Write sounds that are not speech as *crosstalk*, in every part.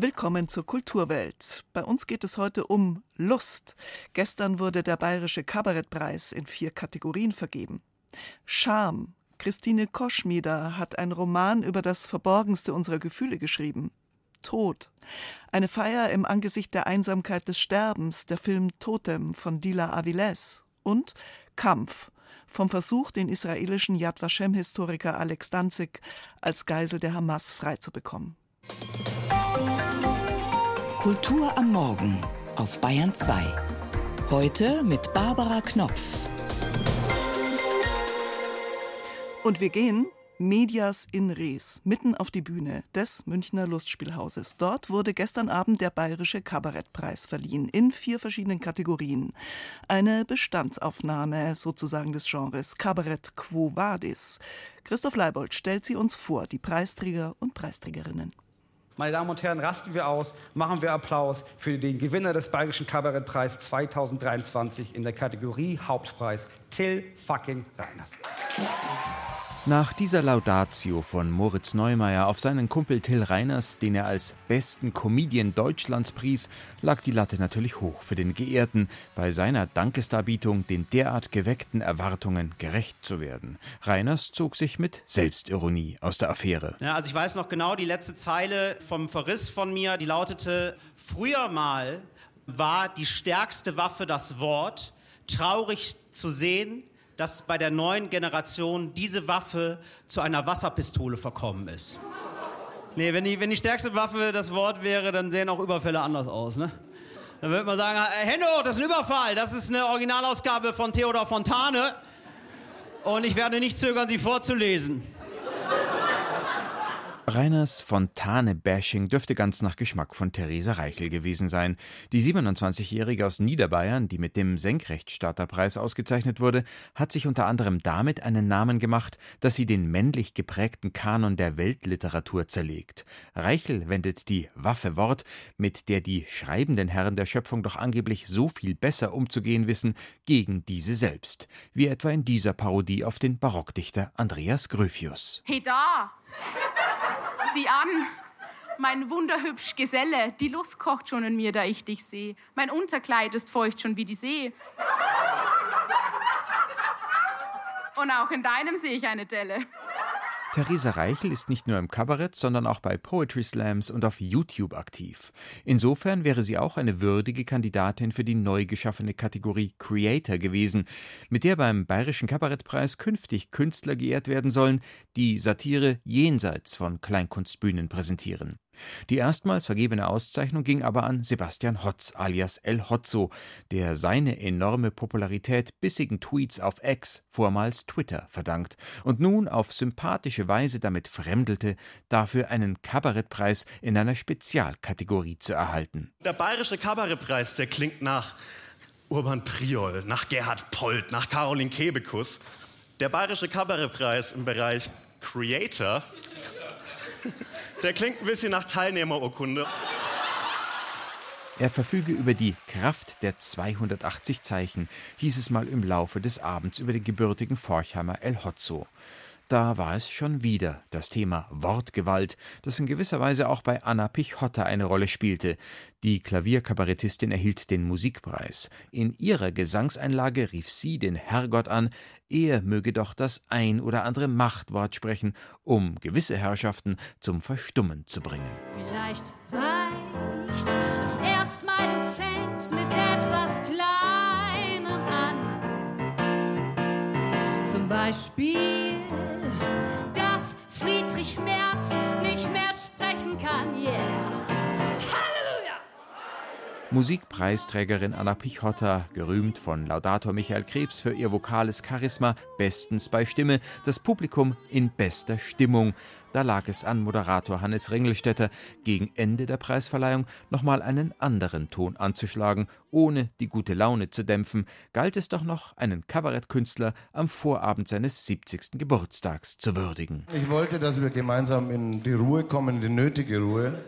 Willkommen zur Kulturwelt. Bei uns geht es heute um Lust. Gestern wurde der Bayerische Kabarettpreis in vier Kategorien vergeben. Scham. Christine Koschmieder hat einen Roman über das Verborgenste unserer Gefühle geschrieben. Tod. Eine Feier im Angesicht der Einsamkeit des Sterbens, der Film Totem von Dila Aviles. Und Kampf. Vom Versuch, den israelischen Yad Vashem-Historiker Alex Danzig als Geisel der Hamas freizubekommen. Kultur am Morgen auf Bayern 2. Heute mit Barbara Knopf. Und wir gehen Medias in Res, mitten auf die Bühne des Münchner Lustspielhauses. Dort wurde gestern Abend der Bayerische Kabarettpreis verliehen, in vier verschiedenen Kategorien. Eine Bestandsaufnahme sozusagen des Genres Kabarett Quo Vadis. Christoph Leibold stellt sie uns vor, die Preisträger und Preisträgerinnen. Meine Damen und Herren, rasten wir aus, machen wir Applaus für den Gewinner des Bayerischen Kabarettpreis 2023 in der Kategorie Hauptpreis, Till fucking Reiners. Nach dieser Laudatio von Moritz Neumeier auf seinen Kumpel Till Reiners, den er als besten Comedian Deutschlands pries, lag die Latte natürlich hoch für den Geehrten, bei seiner Dankesdarbietung den derart geweckten Erwartungen gerecht zu werden. Reiners zog sich mit Selbstironie aus der Affäre. Ja, also ich weiß noch genau die letzte Zeile vom Verriss von mir, die lautete, früher mal war die stärkste Waffe das Wort, traurig zu sehen, dass bei der neuen Generation diese Waffe zu einer Wasserpistole verkommen ist. Nee, wenn die, wenn die stärkste Waffe das Wort wäre, dann sehen auch Überfälle anders aus, ne? Dann würde man sagen, äh, Hände hoch, das ist ein Überfall. Das ist eine Originalausgabe von Theodor Fontane. Und ich werde nicht zögern, sie vorzulesen. Reiners Fontane-Bashing dürfte ganz nach Geschmack von Theresa Reichel gewesen sein. Die 27-Jährige aus Niederbayern, die mit dem Senkrechtstarterpreis ausgezeichnet wurde, hat sich unter anderem damit einen Namen gemacht, dass sie den männlich geprägten Kanon der Weltliteratur zerlegt. Reichel wendet die Waffe Wort, mit der die schreibenden Herren der Schöpfung doch angeblich so viel besser umzugehen wissen, gegen diese selbst. Wie etwa in dieser Parodie auf den Barockdichter Andreas Gryphius. Hey da! Sieh an! Mein wunderhübsch Geselle, die Lust kocht schon in mir, da ich dich sehe. Mein Unterkleid ist feucht schon wie die See. Und auch in deinem sehe ich eine Delle. Theresa Reichel ist nicht nur im Kabarett, sondern auch bei Poetry Slams und auf YouTube aktiv. Insofern wäre sie auch eine würdige Kandidatin für die neu geschaffene Kategorie Creator gewesen, mit der beim Bayerischen Kabarettpreis künftig Künstler geehrt werden sollen, die Satire jenseits von Kleinkunstbühnen präsentieren. Die erstmals vergebene Auszeichnung ging aber an Sebastian Hotz alias El Hotzo, der seine enorme Popularität bissigen Tweets auf X, vormals Twitter, verdankt und nun auf sympathische Weise damit fremdelte, dafür einen Kabarettpreis in einer Spezialkategorie zu erhalten. Der Bayerische Kabarettpreis, der klingt nach Urban Priol, nach Gerhard Polt, nach Caroline Kebekus. Der Bayerische Kabarettpreis im Bereich Creator der klingt ein bisschen nach Teilnehmerurkunde. Er verfüge über die Kraft der 280 Zeichen, hieß es mal im Laufe des Abends über den gebürtigen Forchheimer El Hotzo. Da war es schon wieder das Thema Wortgewalt, das in gewisser Weise auch bei Anna Pichotta eine Rolle spielte. Die Klavierkabarettistin erhielt den Musikpreis. In ihrer Gesangseinlage rief sie den Herrgott an, er möge doch das ein oder andere Machtwort sprechen, um gewisse Herrschaften zum Verstummen zu bringen. Vielleicht reicht es erstmal, du fängst mit etwas Kleinem an. Zum Beispiel dass Friedrich Merz nicht mehr sprechen kann. Yeah. Halleluja! Musikpreisträgerin Anna Pichotta, gerühmt von Laudator Michael Krebs für ihr vokales Charisma, bestens bei Stimme, das Publikum in bester Stimmung. Da lag es an Moderator Hannes Ringelstetter, gegen Ende der Preisverleihung nochmal einen anderen Ton anzuschlagen, ohne die gute Laune zu dämpfen, galt es doch noch, einen Kabarettkünstler am Vorabend seines 70. Geburtstags zu würdigen. Ich wollte, dass wir gemeinsam in die Ruhe kommen, die nötige Ruhe,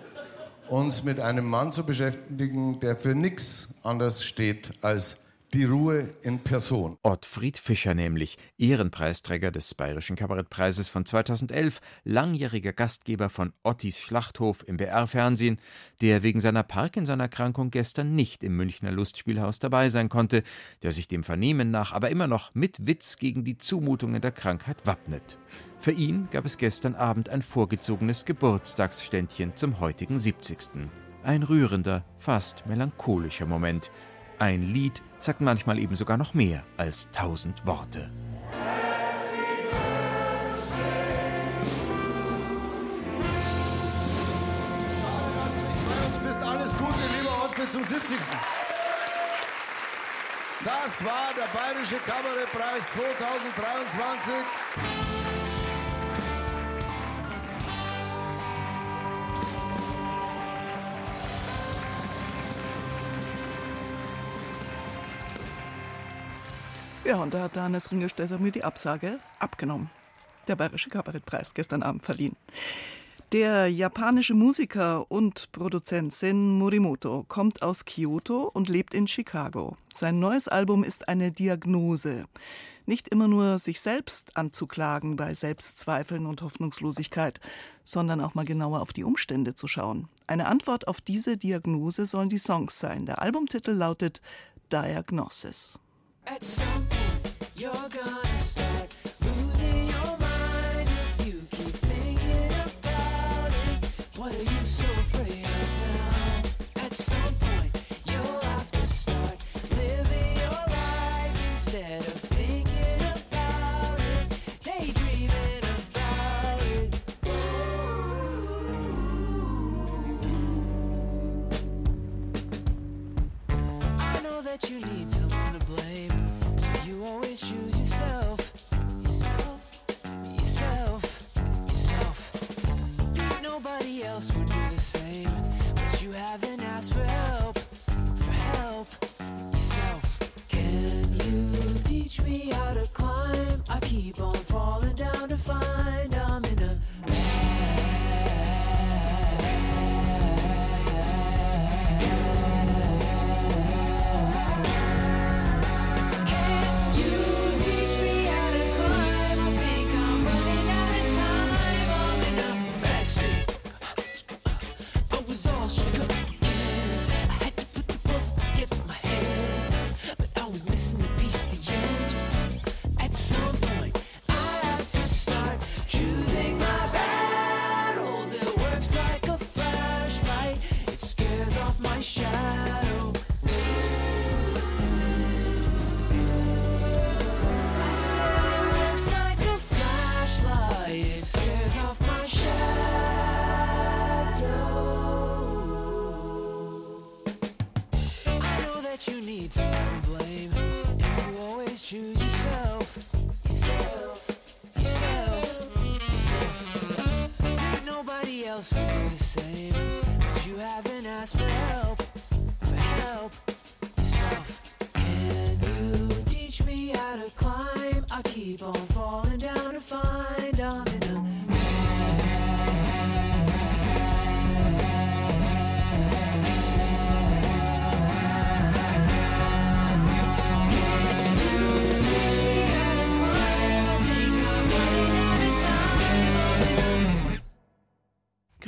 uns mit einem Mann zu beschäftigen, der für nichts anders steht als die Ruhe in Person. Ottfried Fischer nämlich, Ehrenpreisträger des Bayerischen Kabarettpreises von 2011, langjähriger Gastgeber von Ottis Schlachthof im BR-Fernsehen, der wegen seiner Parkinson-Erkrankung gestern nicht im Münchner Lustspielhaus dabei sein konnte, der sich dem Vernehmen nach aber immer noch mit Witz gegen die Zumutungen der Krankheit wappnet. Für ihn gab es gestern Abend ein vorgezogenes Geburtstagsständchen zum heutigen 70. Ein rührender, fast melancholischer Moment. Ein Lied sagt manchmal eben sogar noch mehr als tausend Worte. Uns bist alles Gute, lieber Ottfried, zum 70. Das war der Bayerische Kabarettpreis 2023. Ja, und da hat Hannes Ringelstetter mir die Absage abgenommen. Der Bayerische Kabarettpreis gestern Abend verliehen. Der japanische Musiker und Produzent Sen Morimoto kommt aus Kyoto und lebt in Chicago. Sein neues Album ist eine Diagnose. Nicht immer nur sich selbst anzuklagen bei Selbstzweifeln und Hoffnungslosigkeit, sondern auch mal genauer auf die Umstände zu schauen. Eine Antwort auf diese Diagnose sollen die Songs sein. Der Albumtitel lautet Diagnosis. At some you're gonna house would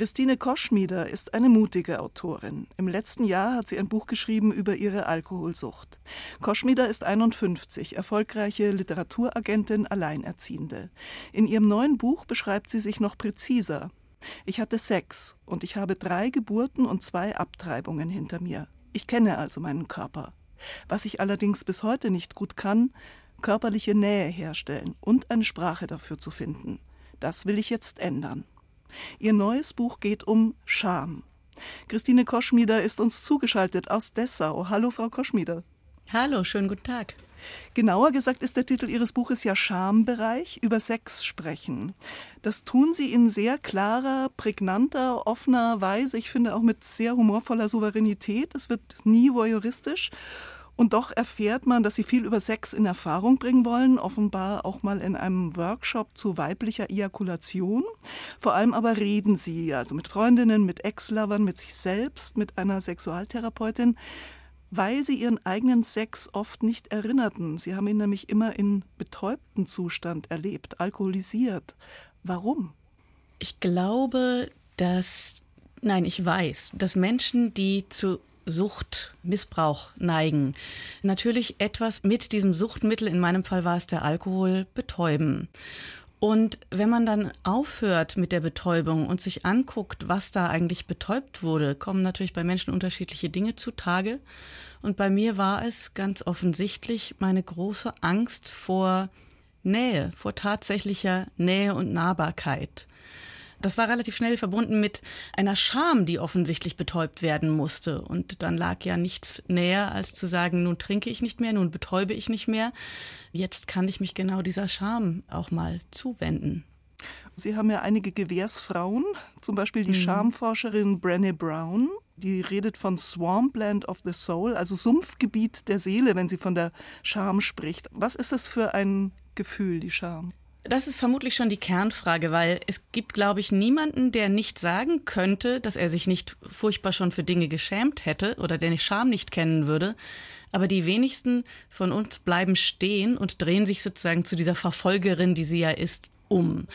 Christine Koschmieder ist eine mutige Autorin. Im letzten Jahr hat sie ein Buch geschrieben über ihre Alkoholsucht. Koschmieder ist 51, erfolgreiche Literaturagentin, Alleinerziehende. In ihrem neuen Buch beschreibt sie sich noch präziser. Ich hatte Sex und ich habe drei Geburten und zwei Abtreibungen hinter mir. Ich kenne also meinen Körper. Was ich allerdings bis heute nicht gut kann, körperliche Nähe herstellen und eine Sprache dafür zu finden. Das will ich jetzt ändern. Ihr neues Buch geht um Scham. Christine Koschmieder ist uns zugeschaltet aus Dessau. Hallo, Frau Koschmieder. Hallo, schönen guten Tag. Genauer gesagt ist der Titel Ihres Buches ja Schambereich, über Sex sprechen. Das tun Sie in sehr klarer, prägnanter, offener Weise. Ich finde auch mit sehr humorvoller Souveränität. Es wird nie voyeuristisch. Und doch erfährt man, dass Sie viel über Sex in Erfahrung bringen wollen, offenbar auch mal in einem Workshop zu weiblicher Ejakulation. Vor allem aber reden Sie, also mit Freundinnen, mit Ex-Lovern, mit sich selbst, mit einer Sexualtherapeutin. weil sie ihren eigenen Sex oft nicht erinnerten. Sie haben ihn nämlich immer in betäubtem Zustand erlebt, alkoholisiert. Warum? Ich glaube, dass, nein, ich weiß, dass Menschen, die zu Sucht, Missbrauch neigen, natürlich etwas mit diesem Suchtmittel, in meinem Fall war es der Alkohol, betäuben. Und wenn man dann aufhört mit der Betäubung und sich anguckt, was da eigentlich betäubt wurde, kommen natürlich bei Menschen unterschiedliche Dinge zutage. Und bei mir war es ganz offensichtlich meine große Angst vor Nähe, vor tatsächlicher Nähe und Nahbarkeit. Das war relativ schnell verbunden mit einer Scham, die offensichtlich betäubt werden musste. Und dann lag ja nichts näher, als zu sagen, nun trinke ich nicht mehr, nun betäube ich nicht mehr. Jetzt kann ich mich genau dieser Scham auch mal zuwenden. Sie haben ja einige Gewährsfrauen, zum Beispiel die Mhm. Schamforscherin Brené Brown. Die redet von Swampland of the Soul, also Sumpfgebiet der Seele, wenn sie von der Scham spricht. Was ist das für ein Gefühl, die Scham? Das ist vermutlich schon die Kernfrage, weil es gibt, glaube ich, niemanden, der nicht sagen könnte, dass er sich nicht furchtbar schon für Dinge geschämt hätte oder der nicht Scham nicht kennen würde. Aber die wenigsten von uns bleiben stehen und drehen sich sozusagen zu dieser Verfolgerin, die sie ja ist, um.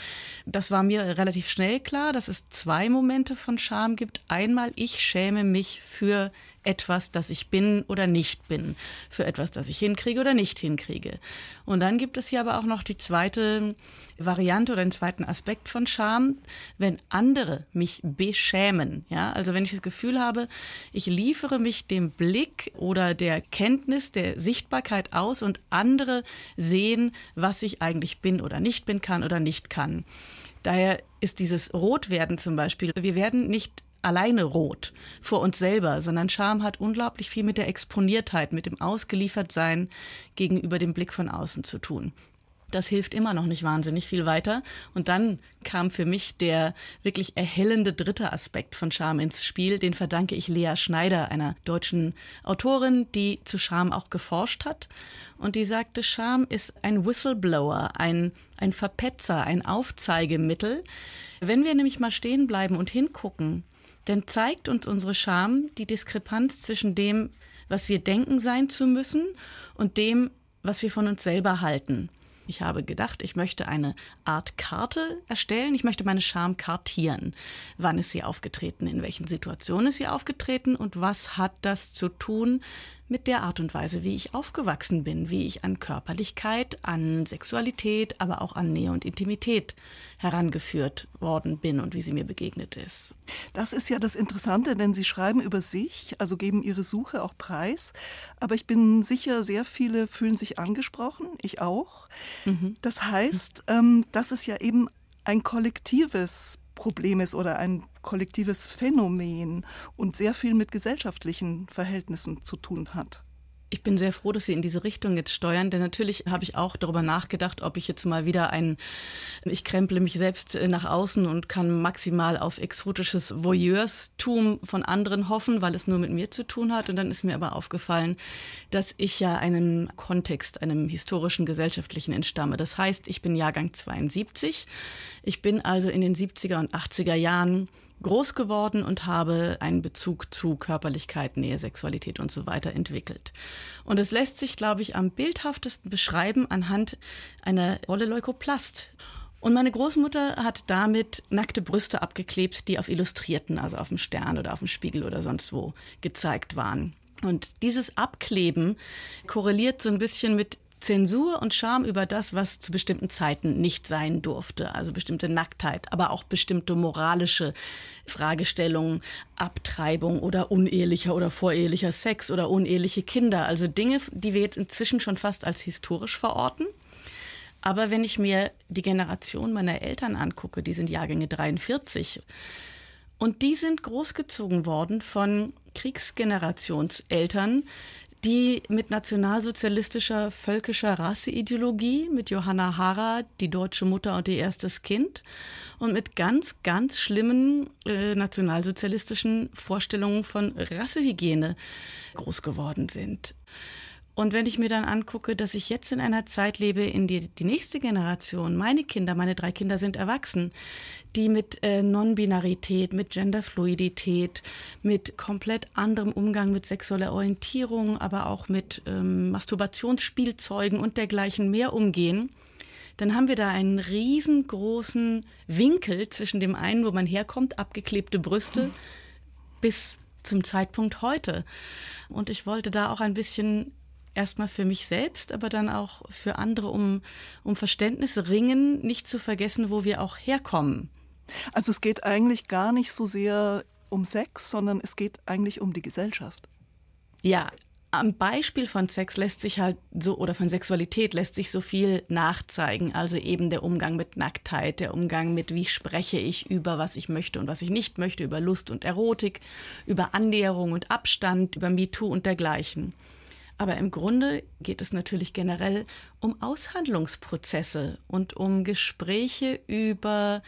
Das war mir relativ schnell klar, dass es zwei Momente von Scham gibt. Einmal, ich schäme mich für etwas, das ich bin oder nicht bin, für etwas, das ich hinkriege oder nicht hinkriege. Und dann gibt es hier aber auch noch die zweite Variante oder den zweiten Aspekt von Scham, wenn andere mich beschämen. Ja, also wenn ich das Gefühl habe, ich liefere mich dem Blick oder der Kenntnis, der Sichtbarkeit aus und andere sehen, was ich eigentlich bin oder nicht bin, kann oder nicht kann. Daher ist dieses Rotwerden zum Beispiel, wir werden nicht alleine rot vor uns selber, sondern Scham hat unglaublich viel mit der Exponiertheit, mit dem Ausgeliefertsein gegenüber dem Blick von außen zu tun. Das hilft immer noch nicht wahnsinnig viel weiter. Und dann kam für mich der wirklich erhellende dritte Aspekt von Scham ins Spiel. Den verdanke ich Lea Schneider, einer deutschen Autorin, die zu Scham auch geforscht hat. Und die sagte, Scham ist ein Whistleblower, ein, ein Verpetzer, ein Aufzeigemittel. Wenn wir nämlich mal stehen bleiben und hingucken, dann zeigt uns unsere Scham die Diskrepanz zwischen dem, was wir denken sein zu müssen und dem, was wir von uns selber halten. Ich habe gedacht, ich möchte eine Art Karte erstellen. Ich möchte meine Scham kartieren. Wann ist sie aufgetreten? In welchen Situationen ist sie aufgetreten? Und was hat das zu tun mit der Art und Weise, wie ich aufgewachsen bin, wie ich an Körperlichkeit, an Sexualität, aber auch an Nähe und Intimität herangeführt worden bin und wie sie mir begegnet ist. Das ist ja das Interessante, denn Sie schreiben über sich, also geben Ihre Suche auch preis. Aber ich bin sicher, sehr viele fühlen sich angesprochen, ich auch. Das heißt, ähm, dass es ja eben ein kollektives Problem ist oder ein kollektives Phänomen und sehr viel mit gesellschaftlichen Verhältnissen zu tun hat. Ich bin sehr froh, dass Sie in diese Richtung jetzt steuern, denn natürlich habe ich auch darüber nachgedacht, ob ich jetzt mal wieder ein, ich kremple mich selbst äh, nach außen und kann maximal auf exotisches Voyeurstum von anderen hoffen, weil es nur mit mir zu tun hat. Und dann ist mir aber aufgefallen, dass ich ja einem Kontext, einem historischen, gesellschaftlichen entstamme. Das heißt, ich bin Jahrgang 72. Ich bin also in den 70er und 80er Jahren groß geworden und habe einen Bezug zu Körperlichkeit, Nähe, Sexualität und so weiter entwickelt. Und es lässt sich, glaube ich, am bildhaftesten beschreiben anhand einer Rolle Leukoplast. Und meine Großmutter hat damit nackte Brüste abgeklebt, die auf Illustrierten, also auf dem Stern oder auf dem Spiegel oder sonst wo gezeigt waren. Und dieses Abkleben korreliert so ein bisschen mit Zensur und Scham über das, was zu bestimmten Zeiten nicht sein durfte, also bestimmte Nacktheit, aber auch bestimmte moralische Fragestellungen, Abtreibung oder unehelicher oder vorehelicher Sex oder uneheliche Kinder, also Dinge, die wir jetzt inzwischen schon fast als historisch verorten. Aber wenn ich mir die Generation meiner Eltern angucke, die sind Jahrgänge 43, und die sind großgezogen worden von Kriegsgenerationseltern, die mit nationalsozialistischer, völkischer Rasseideologie, mit Johanna Hara, die deutsche Mutter und ihr erstes Kind, und mit ganz, ganz schlimmen äh, nationalsozialistischen Vorstellungen von Rassehygiene groß geworden sind. Und wenn ich mir dann angucke, dass ich jetzt in einer Zeit lebe, in der die nächste Generation, meine Kinder, meine drei Kinder sind erwachsen, die mit äh, Non-Binarität, mit Genderfluidität, mit komplett anderem Umgang mit sexueller Orientierung, aber auch mit ähm, Masturbationsspielzeugen und dergleichen mehr umgehen, dann haben wir da einen riesengroßen Winkel zwischen dem einen, wo man herkommt, abgeklebte Brüste, bis zum Zeitpunkt heute. Und ich wollte da auch ein bisschen erstmal für mich selbst, aber dann auch für andere um, um Verständnis ringen, nicht zu vergessen, wo wir auch herkommen. Also es geht eigentlich gar nicht so sehr um Sex, sondern es geht eigentlich um die Gesellschaft. Ja, am Beispiel von Sex lässt sich halt so oder von Sexualität lässt sich so viel nachzeigen. Also eben der Umgang mit Nacktheit, der Umgang mit wie spreche ich über was ich möchte und was ich nicht möchte, über Lust und Erotik, über Annäherung und Abstand, über MeToo und dergleichen. Aber im Grunde geht es natürlich generell um Aushandlungsprozesse und um Gespräche über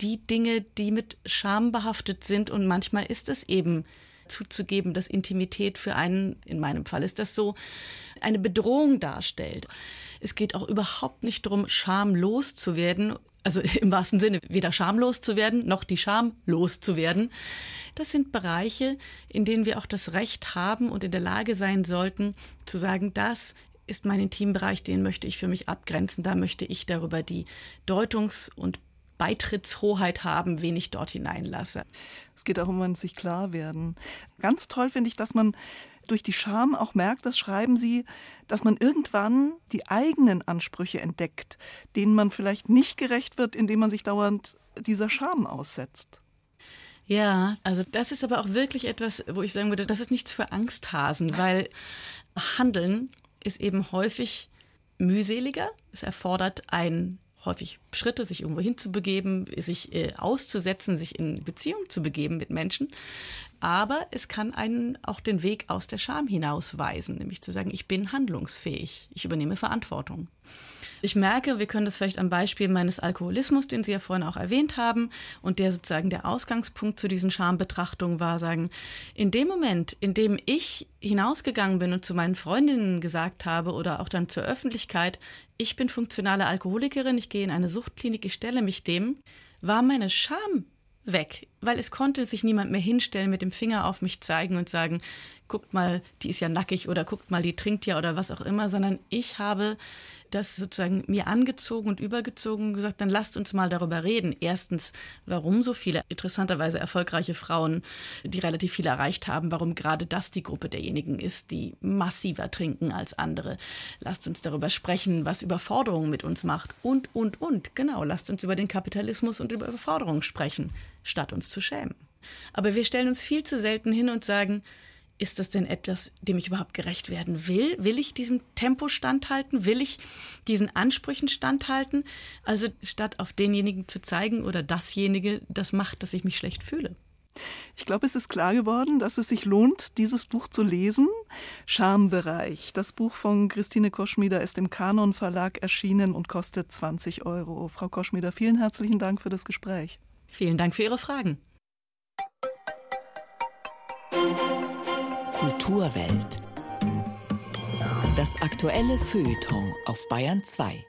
die Dinge, die mit Scham behaftet sind. Und manchmal ist es eben zuzugeben, dass Intimität für einen, in meinem Fall ist das so, eine Bedrohung darstellt. Es geht auch überhaupt nicht darum, schamlos zu werden, also *laughs* im wahrsten Sinne weder schamlos zu werden, noch die Scham loszuwerden. Das sind Bereiche, in denen wir auch das Recht haben und in der Lage sein sollten, zu sagen, das ist mein Intimbereich, den möchte ich für mich abgrenzen, da möchte ich darüber die Deutungs- und Beitrittshoheit haben, wen ich dort hineinlasse. Es geht auch um ein sich klar werden. Ganz toll finde ich, dass man durch die Scham auch merkt, das schreiben Sie, dass man irgendwann die eigenen Ansprüche entdeckt, denen man vielleicht nicht gerecht wird, indem man sich dauernd dieser Scham aussetzt. Ja, also das ist aber auch wirklich etwas, wo ich sagen würde, das ist nichts für Angsthasen, weil Handeln ist eben häufig mühseliger. Es erfordert ein häufig Schritte, sich irgendwo hinzubegeben, sich äh, auszusetzen, sich in Beziehung zu begeben mit Menschen. Aber es kann einen auch den Weg aus der Scham hinausweisen, nämlich zu sagen, ich bin handlungsfähig, ich übernehme Verantwortung. Ich merke, wir können das vielleicht am Beispiel meines Alkoholismus, den Sie ja vorhin auch erwähnt haben, und der sozusagen der Ausgangspunkt zu diesen Schambetrachtungen war, sagen, in dem Moment, in dem ich hinausgegangen bin und zu meinen Freundinnen gesagt habe oder auch dann zur Öffentlichkeit, ich bin funktionale Alkoholikerin, ich gehe in eine Suchtklinik, ich stelle mich dem, war meine Scham weg, weil es konnte sich niemand mehr hinstellen, mit dem Finger auf mich zeigen und sagen, guckt mal, die ist ja nackig oder guckt mal, die trinkt ja oder was auch immer, sondern ich habe das sozusagen mir angezogen und übergezogen und gesagt, dann lasst uns mal darüber reden. Erstens, warum so viele interessanterweise erfolgreiche Frauen, die relativ viel erreicht haben, warum gerade das die Gruppe derjenigen ist, die massiver trinken als andere. Lasst uns darüber sprechen, was Überforderung mit uns macht und, und, und. Genau, lasst uns über den Kapitalismus und über Überforderung sprechen, statt uns zu schämen. Aber wir stellen uns viel zu selten hin und sagen, ist das denn etwas, dem ich überhaupt gerecht werden will? Will ich diesem Tempo standhalten? Will ich diesen Ansprüchen standhalten? Also statt auf denjenigen zu zeigen oder dasjenige das macht, dass ich mich schlecht fühle. Ich glaube, es ist klar geworden, dass es sich lohnt, dieses Buch zu lesen. Schambereich. Das Buch von Christine Koschmieder ist im Kanon Verlag erschienen und kostet 20 Euro. Frau Koschmieder, vielen herzlichen Dank für das Gespräch. Vielen Dank für Ihre Fragen. Kulturwelt. Das aktuelle Feuilleton auf Bayern 2.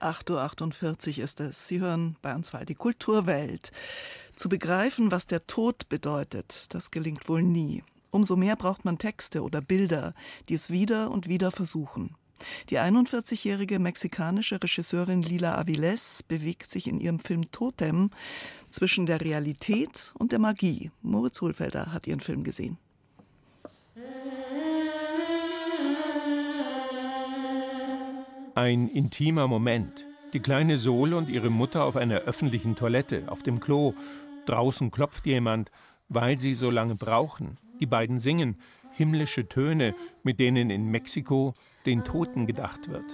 8.48 Uhr ist es. Sie hören Bayern 2, die Kulturwelt. Zu begreifen, was der Tod bedeutet, das gelingt wohl nie. Umso mehr braucht man Texte oder Bilder, die es wieder und wieder versuchen. Die 41-jährige mexikanische Regisseurin Lila Aviles bewegt sich in ihrem Film Totem zwischen der Realität und der Magie. Moritz Hohlfelder hat ihren Film gesehen. Ein intimer Moment. Die kleine Sol und ihre Mutter auf einer öffentlichen Toilette, auf dem Klo. Draußen klopft jemand, weil sie so lange brauchen. Die beiden singen himmlische Töne, mit denen in Mexiko den Toten gedacht wird.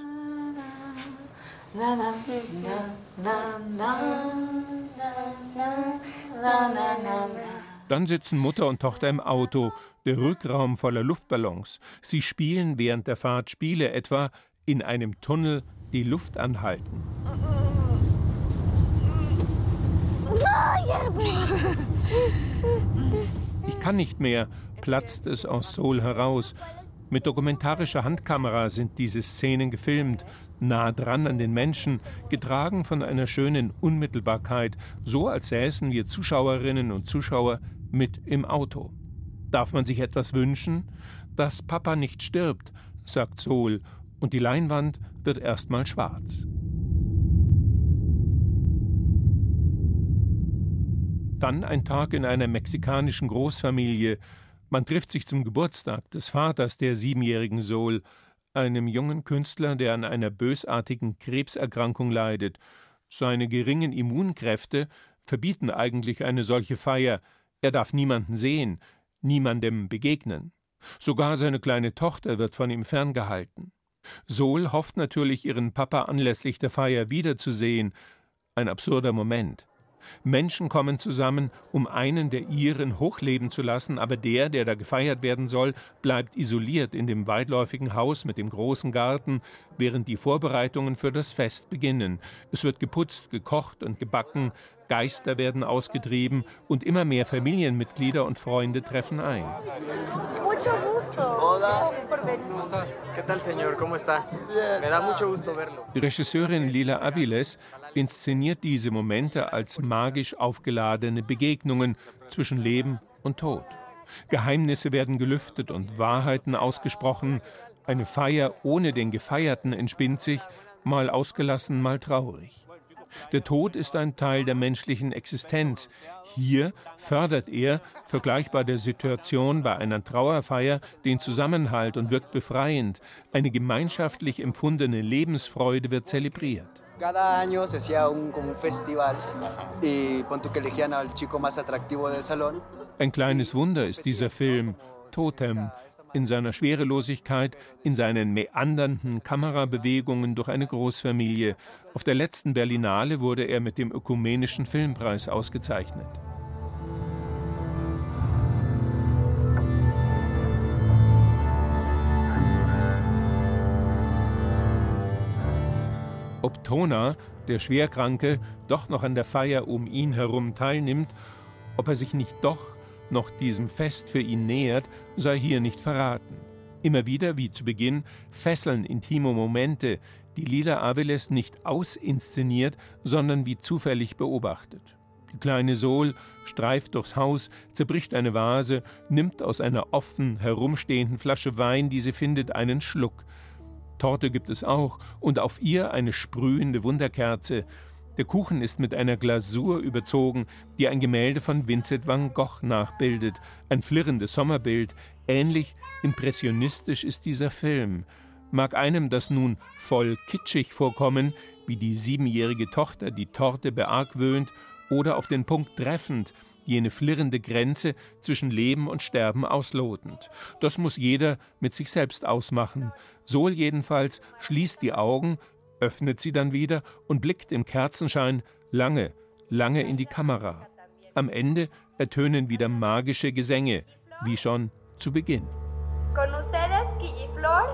Dann sitzen Mutter und Tochter im Auto, der Rückraum voller Luftballons. Sie spielen während der Fahrt Spiele, etwa in einem Tunnel die Luft anhalten. Ich kann nicht mehr, platzt es aus Sol heraus. Mit dokumentarischer Handkamera sind diese Szenen gefilmt, nah dran an den Menschen, getragen von einer schönen Unmittelbarkeit, so als säßen wir Zuschauerinnen und Zuschauer mit im Auto. Darf man sich etwas wünschen? Dass Papa nicht stirbt, sagt Sol, und die Leinwand wird erstmal schwarz. Dann ein Tag in einer mexikanischen Großfamilie. Man trifft sich zum Geburtstag des Vaters der siebenjährigen Sol, einem jungen Künstler, der an einer bösartigen Krebserkrankung leidet. Seine geringen Immunkräfte verbieten eigentlich eine solche Feier. Er darf niemanden sehen, niemandem begegnen. Sogar seine kleine Tochter wird von ihm ferngehalten. Sol hofft natürlich, ihren Papa anlässlich der Feier wiederzusehen. Ein absurder Moment. Menschen kommen zusammen, um einen der ihren hochleben zu lassen, aber der, der da gefeiert werden soll, bleibt isoliert in dem weitläufigen Haus mit dem großen Garten, während die Vorbereitungen für das Fest beginnen. Es wird geputzt, gekocht und gebacken, Geister werden ausgetrieben und immer mehr Familienmitglieder und Freunde treffen ein. Regisseurin Lila Aviles inszeniert diese Momente als magisch aufgeladene Begegnungen zwischen Leben und Tod. Geheimnisse werden gelüftet und Wahrheiten ausgesprochen. Eine Feier ohne den Gefeierten entspinnt sich, mal ausgelassen, mal traurig. Der Tod ist ein Teil der menschlichen Existenz. Hier fördert er, vergleichbar der Situation bei einer Trauerfeier, den Zusammenhalt und wirkt befreiend. Eine gemeinschaftlich empfundene Lebensfreude wird zelebriert. Cada año se hacía un, como un festival y pon tú que elegían al chico más atractivo del salón. Ein kleines Wunder ist dieser Film Totem in seiner Schwerelosigkeit, in seinen meandernden Kamerabewegungen durch eine Großfamilie. Auf der letzten Berlinale wurde er mit dem Ökumenischen Filmpreis ausgezeichnet. Ob Tona, der Schwerkranke, doch noch an der Feier um ihn herum teilnimmt, ob er sich nicht doch noch diesem Fest für ihn nähert, sei hier nicht verraten. Immer wieder, wie zu Beginn, fesseln intime Momente, die Lila Aviles nicht ausinszeniert, sondern wie zufällig beobachtet. Die kleine Sol streift durchs Haus, zerbricht eine Vase, nimmt aus einer offen herumstehenden Flasche Wein, die sie findet, einen Schluck. Torte gibt es auch und auf ihr eine sprühende Wunderkerze. Der Kuchen ist mit einer Glasur überzogen, die ein Gemälde von Vincent van Gogh nachbildet, ein flirrendes Sommerbild. Ähnlich impressionistisch ist dieser Film. Mag einem das nun voll kitschig vorkommen, wie die siebenjährige Tochter die Torte beargwöhnt, oder auf den Punkt treffend, jene flirrende Grenze zwischen Leben und Sterben auslotend. Das muss jeder mit sich selbst ausmachen. Sol jedenfalls schließt die Augen, öffnet sie dann wieder und blickt im Kerzenschein lange, lange in die Kamera. Am Ende ertönen wieder magische Gesänge, wie schon zu Beginn. Con ustedes, Quilliflor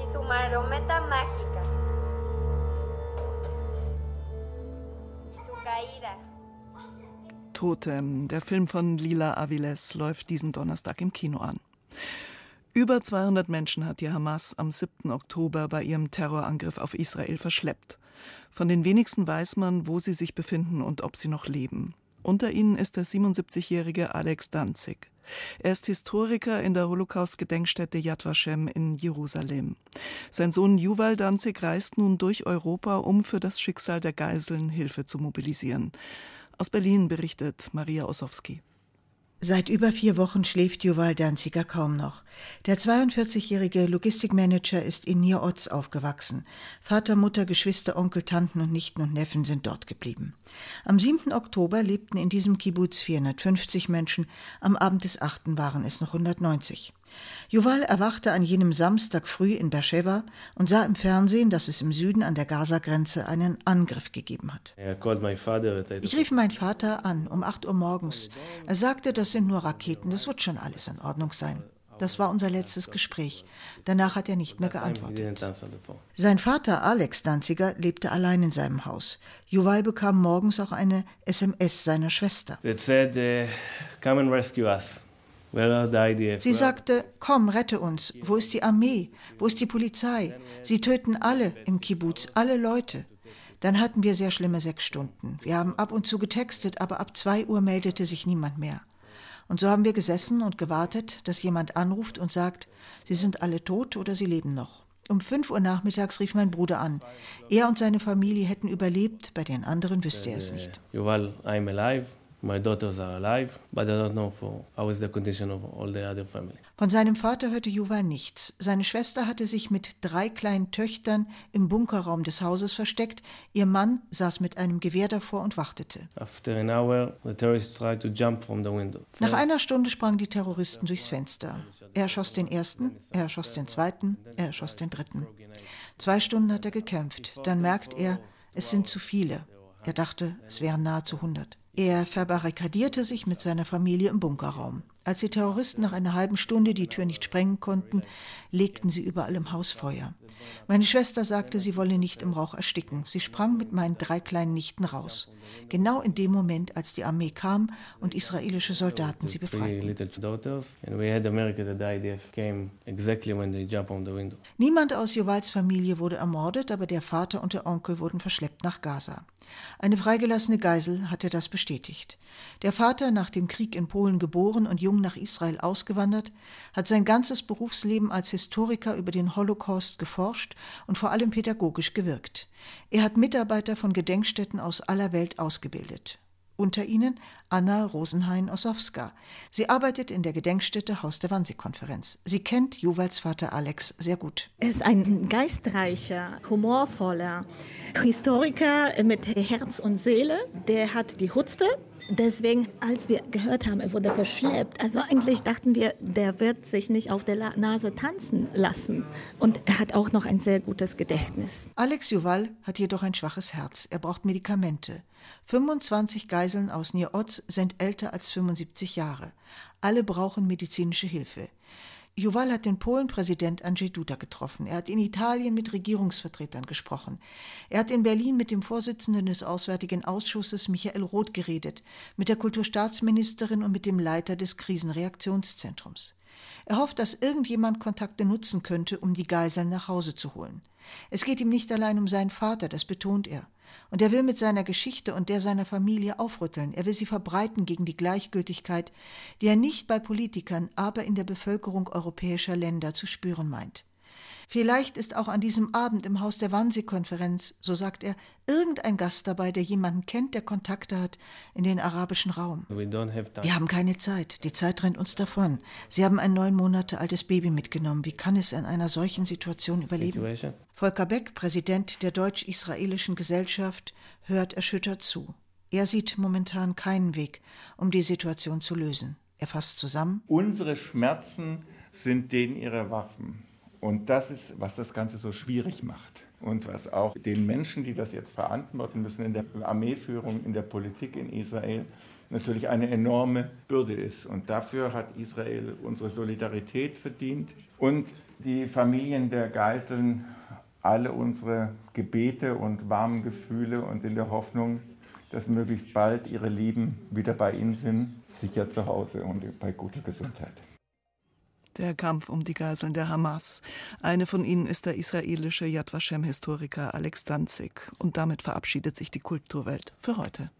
y su marometa. Totem, der Film von Lila Aviles, läuft diesen Donnerstag im Kino an. Über 200 Menschen hat die Hamas am 7. Oktober bei ihrem Terrorangriff auf Israel verschleppt. Von den wenigsten weiß man, wo sie sich befinden und ob sie noch leben. Unter ihnen ist der 77-jährige Alex Danzig. Er ist Historiker in der Holocaust-Gedenkstätte Yad Vashem in Jerusalem. Sein Sohn Yuval Danzig reist nun durch Europa, um für das Schicksal der Geiseln Hilfe zu mobilisieren. Aus Berlin berichtet Maria Ossowski. Seit über vier Wochen schläft Juval Danziger kaum noch. Der 42-jährige Logistikmanager ist in Nier-Otz aufgewachsen. Vater, Mutter, Geschwister, Onkel, Tanten und Nichten und Neffen sind dort geblieben. Am 7. Oktober lebten in diesem Kibbutz 450 Menschen, am Abend des 8. waren es noch 190. Juval erwachte an jenem Samstag früh in Beersheba und sah im Fernsehen, dass es im Süden an der Gaza-Grenze einen Angriff gegeben hat. Ich rief meinen Vater an um 8 Uhr morgens. Er sagte, das sind nur Raketen, das wird schon alles in Ordnung sein. Das war unser letztes Gespräch. Danach hat er nicht mehr geantwortet. Sein Vater Alex Danziger lebte allein in seinem Haus. Juval bekam morgens auch eine SMS seiner Schwester. It said, uh, come and rescue us. Sie sagte, komm, rette uns. Wo ist die Armee? Wo ist die Polizei? Sie töten alle im Kibbutz, alle Leute. Dann hatten wir sehr schlimme sechs Stunden. Wir haben ab und zu getextet, aber ab zwei Uhr meldete sich niemand mehr. Und so haben wir gesessen und gewartet, dass jemand anruft und sagt, sie sind alle tot oder sie leben noch. Um fünf Uhr nachmittags rief mein Bruder an. Er und seine Familie hätten überlebt, bei den anderen wüsste er es nicht. Yuval, I'm alive. My daughters are alive, but I don't know for how is the condition of all the other family. Von seinem Vater hörte Yuval nichts. Seine Schwester hatte sich mit drei kleinen Töchtern im Bunkerraum des Hauses versteckt. Ihr Mann saß mit einem Gewehr davor und wartete. After an hour, the terrorists tried to jump from the window. Nach einer Stunde sprangen die Terroristen durchs Fenster. Er erschoss den ersten, er erschoss den zweiten, er erschoss den dritten. Zwei Stunden hat er gekämpft. Dann merkt er, es sind zu viele. Er dachte, es wären nahezu hundert. Er verbarrikadierte sich mit seiner Familie im Bunkerraum. Als die Terroristen nach einer halben Stunde die Tür nicht sprengen konnten, legten sie überall im Haus Feuer. Meine Schwester sagte, sie wolle nicht im Rauch ersticken. Sie sprang mit meinen drei kleinen Nichten raus. Genau in dem Moment, als die Armee kam und israelische Soldaten sie befreiten. Niemand aus Jovals Familie wurde ermordet, aber der Vater und der Onkel wurden verschleppt nach Gaza. Eine freigelassene Geisel hatte das bestätigt. Der Vater, nach dem Krieg in Polen geboren und jung nach Israel ausgewandert, hat sein ganzes Berufsleben als Historiker über den Holocaust geforscht und vor allem pädagogisch gewirkt. Er hat Mitarbeiter von Gedenkstätten aus aller Welt ausgebildet. Unter ihnen Anna Rosenhain-Ossowska. Sie arbeitet in der Gedenkstätte Haus der Wannsee-Konferenz. Sie kennt Juvals Vater Alex sehr gut. Er ist ein geistreicher, humorvoller Historiker mit Herz und Seele. Der hat die Hutzpe. Deswegen, als wir gehört haben, er wurde verschleppt, also eigentlich dachten wir, der wird sich nicht auf der La- Nase tanzen lassen. Und er hat auch noch ein sehr gutes Gedächtnis. Alex Juval hat jedoch ein schwaches Herz. Er braucht Medikamente. 25 Geiseln aus Nir-Oz sind älter als 75 Jahre. Alle brauchen medizinische Hilfe. Juval hat den Polen-Präsident Andrzej Duda getroffen. Er hat in Italien mit Regierungsvertretern gesprochen. Er hat in Berlin mit dem Vorsitzenden des Auswärtigen Ausschusses Michael Roth geredet, mit der Kulturstaatsministerin und mit dem Leiter des Krisenreaktionszentrums. Er hofft, dass irgendjemand Kontakte nutzen könnte, um die Geiseln nach Hause zu holen. Es geht ihm nicht allein um seinen Vater, das betont er. Und er will mit seiner Geschichte und der seiner Familie aufrütteln. Er will sie verbreiten gegen die Gleichgültigkeit, die er nicht bei Politikern, aber in der Bevölkerung europäischer Länder zu spüren meint. Vielleicht ist auch an diesem Abend im Haus der Wannsee-Konferenz, so sagt er, irgendein Gast dabei, der jemanden kennt, der Kontakte hat in den arabischen Raum. Wir haben keine Zeit. Die Zeit rennt uns davon. Sie haben ein neun Monate altes Baby mitgenommen. Wie kann es in einer solchen Situation überleben? Situation. Volker Beck, Präsident der Deutsch-Israelischen Gesellschaft, hört erschüttert zu. Er sieht momentan keinen Weg, um die Situation zu lösen. Er fasst zusammen. Unsere Schmerzen sind denen ihrer Waffen. Und das ist, was das Ganze so schwierig macht. Und was auch den Menschen, die das jetzt verantworten müssen, in der Armeeführung, in der Politik in Israel, natürlich eine enorme Bürde ist. Und dafür hat Israel unsere Solidarität verdient und die Familien der Geiseln alle unsere Gebete und warmen Gefühle und in der Hoffnung, dass möglichst bald ihre Lieben wieder bei ihnen sind, sicher zu Hause und bei guter Gesundheit. Der Kampf um die Geiseln der Hamas. Eine von ihnen ist der israelische Yad Vashem-Historiker Alex Danzig. Und damit verabschiedet sich die Kulturwelt für heute.